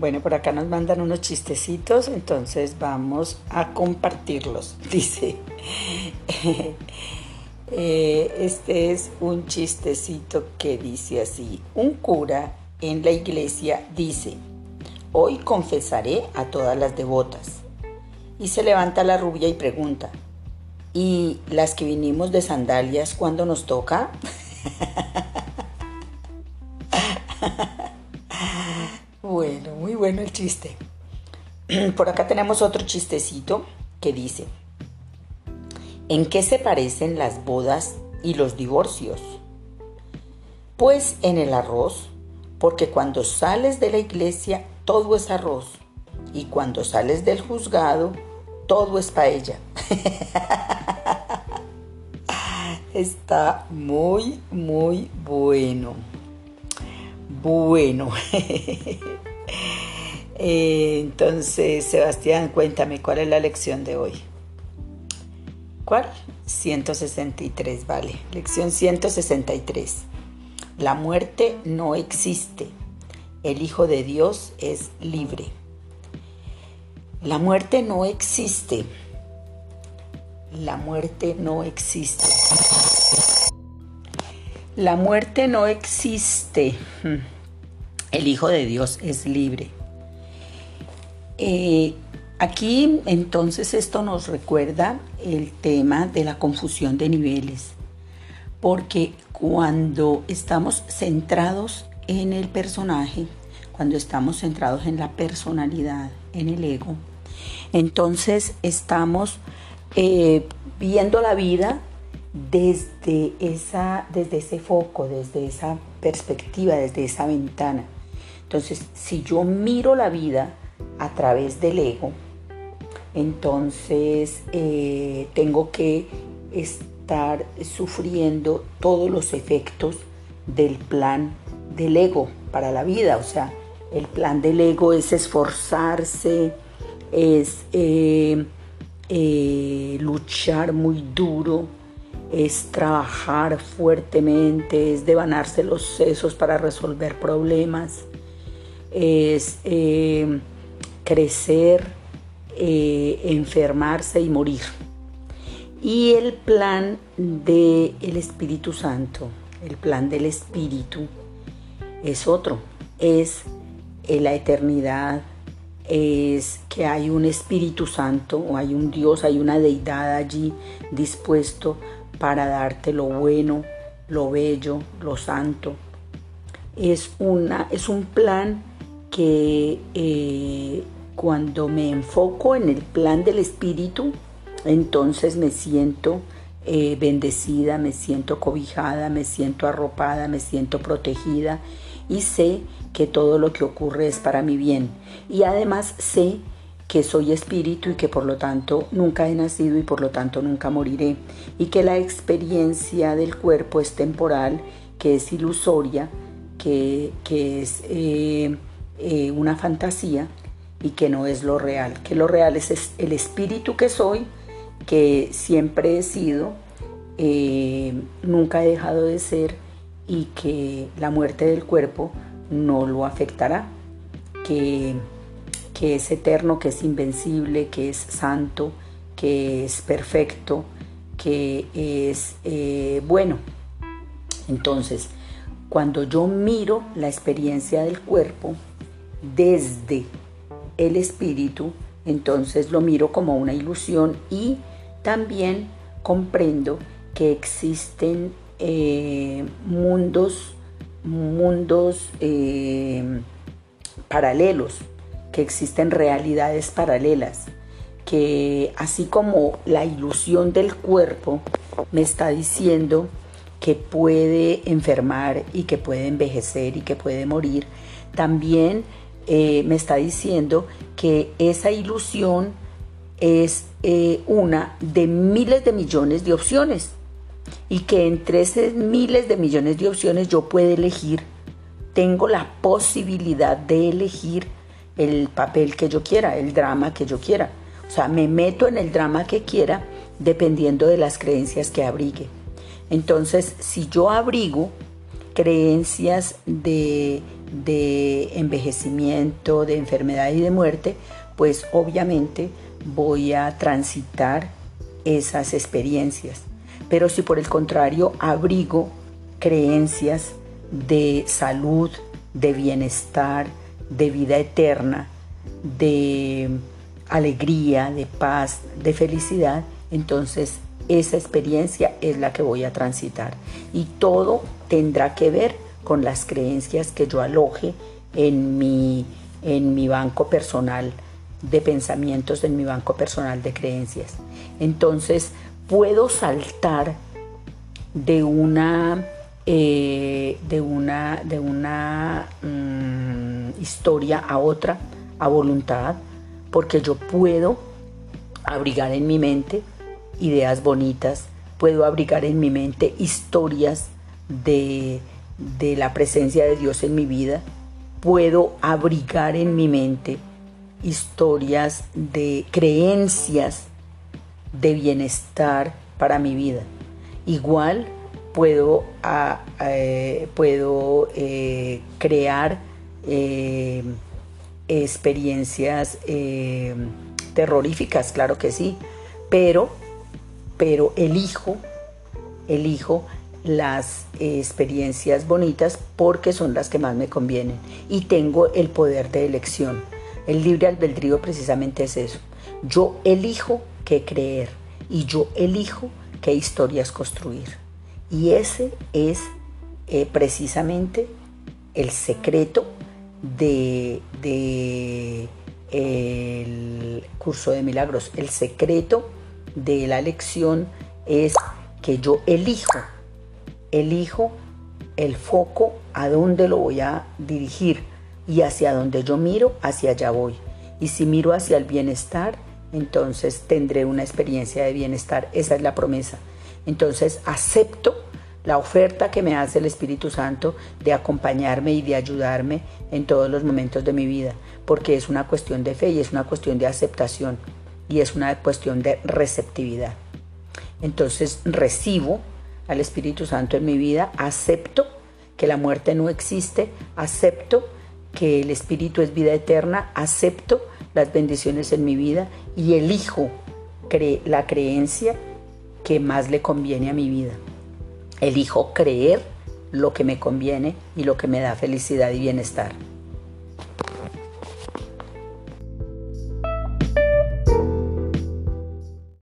Bueno, por acá nos mandan unos chistecitos, entonces vamos a compartirlos. Dice, eh, este es un chistecito que dice así, un cura en la iglesia dice, hoy confesaré a todas las devotas. Y se levanta la rubia y pregunta, ¿y las que vinimos de sandalias cuándo nos toca? El chiste. Por acá tenemos otro chistecito que dice, ¿en qué se parecen las bodas y los divorcios? Pues en el arroz, porque cuando sales de la iglesia todo es arroz y cuando sales del juzgado todo es paella. Está muy, muy bueno. Bueno. Eh, entonces, Sebastián, cuéntame, ¿cuál es la lección de hoy? ¿Cuál? 163, vale. Lección 163. La muerte no existe. El Hijo de Dios es libre. La muerte no existe. La muerte no existe. La muerte no existe. El Hijo de Dios es libre. Eh, aquí entonces esto nos recuerda el tema de la confusión de niveles, porque cuando estamos centrados en el personaje, cuando estamos centrados en la personalidad, en el ego, entonces estamos eh, viendo la vida desde, esa, desde ese foco, desde esa perspectiva, desde esa ventana. Entonces, si yo miro la vida a través del ego, entonces eh, tengo que estar sufriendo todos los efectos del plan del ego para la vida. O sea, el plan del ego es esforzarse, es eh, eh, luchar muy duro, es trabajar fuertemente, es devanarse los sesos para resolver problemas, es crecer, eh, enfermarse y morir. Y el plan del Espíritu Santo, el plan del Espíritu, es otro, es la eternidad, es que hay un Espíritu Santo o hay un Dios, hay una deidad allí dispuesto para darte lo bueno, lo bello, lo santo. Es, una, es un plan que eh, cuando me enfoco en el plan del Espíritu, entonces me siento eh, bendecida, me siento cobijada, me siento arropada, me siento protegida y sé que todo lo que ocurre es para mi bien. Y además sé que soy espíritu y que por lo tanto nunca he nacido y por lo tanto nunca moriré. Y que la experiencia del cuerpo es temporal, que es ilusoria, que, es eh, eh, una fantasía y que no es lo real, que lo real es, el espíritu que soy, que siempre he sido, eh, nunca he dejado de ser y que la muerte del cuerpo no lo afectará, que, que es eterno, que es invencible, que es santo, que es perfecto, que es eh, bueno. Entonces, cuando yo miro la experiencia del cuerpo desde el espíritu, entonces lo miro como una ilusión y también comprendo que existen eh, mundos, mundos eh, paralelos, que existen realidades paralelas, que así como la ilusión del cuerpo me está diciendo que puede enfermar y que puede envejecer y que puede morir, también eh, me está diciendo que esa ilusión es eh, una de miles de millones de opciones y que entre esas miles de millones de opciones yo puedo elegir, tengo la posibilidad de elegir el papel que yo quiera, el drama que yo quiera. O sea, me meto en el drama que quiera dependiendo de las creencias que abrigue. Entonces, si yo abrigo creencias de de envejecimiento, de enfermedad y de muerte, pues obviamente voy a transitar esas experiencias. Pero si por el contrario abrigo creencias de salud, de bienestar, de vida eterna, de alegría, de paz, de felicidad, entonces esa experiencia es la que voy a transitar. Y todo tendrá que ver con las creencias que yo aloje en mi, en mi banco personal de pensamientos, en mi banco personal de creencias. Entonces puedo saltar de una, eh, de una, de una mm, historia a otra a voluntad, porque yo puedo abrigar en mi mente ideas bonitas, puedo abrigar en mi mente historias de, de la presencia de Dios en mi vida, puedo abrigar en mi mente historias de creencias de bienestar para mi vida. Igual puedo, eh, puedo eh, crear eh, experiencias terroríficas, claro que sí, pero, pero elijo, elijo las experiencias bonitas porque son las que más me convienen y tengo el poder de elección. El libre albedrío precisamente es eso. Yo elijo qué creer y yo elijo qué historias construir. Y ese es eh, precisamente el secreto de, el curso de milagros. El secreto de la lección es que yo elijo, elijo el foco a dónde lo voy a dirigir y hacia donde yo miro, hacia allá voy. Y si miro hacia el bienestar, entonces tendré una experiencia de bienestar. Esa es la promesa. Entonces acepto la oferta que me hace el Espíritu Santo de acompañarme y de ayudarme en todos los momentos de mi vida, porque es una cuestión de fe y es una cuestión de aceptación y es una cuestión de receptividad. Entonces recibo al Espíritu Santo en mi vida, acepto que la muerte no existe, acepto que el Espíritu es vida eterna, acepto las bendiciones en mi vida y elijo la creencia que más le conviene a mi vida. Elijo creer lo que me conviene y lo que me da felicidad y bienestar.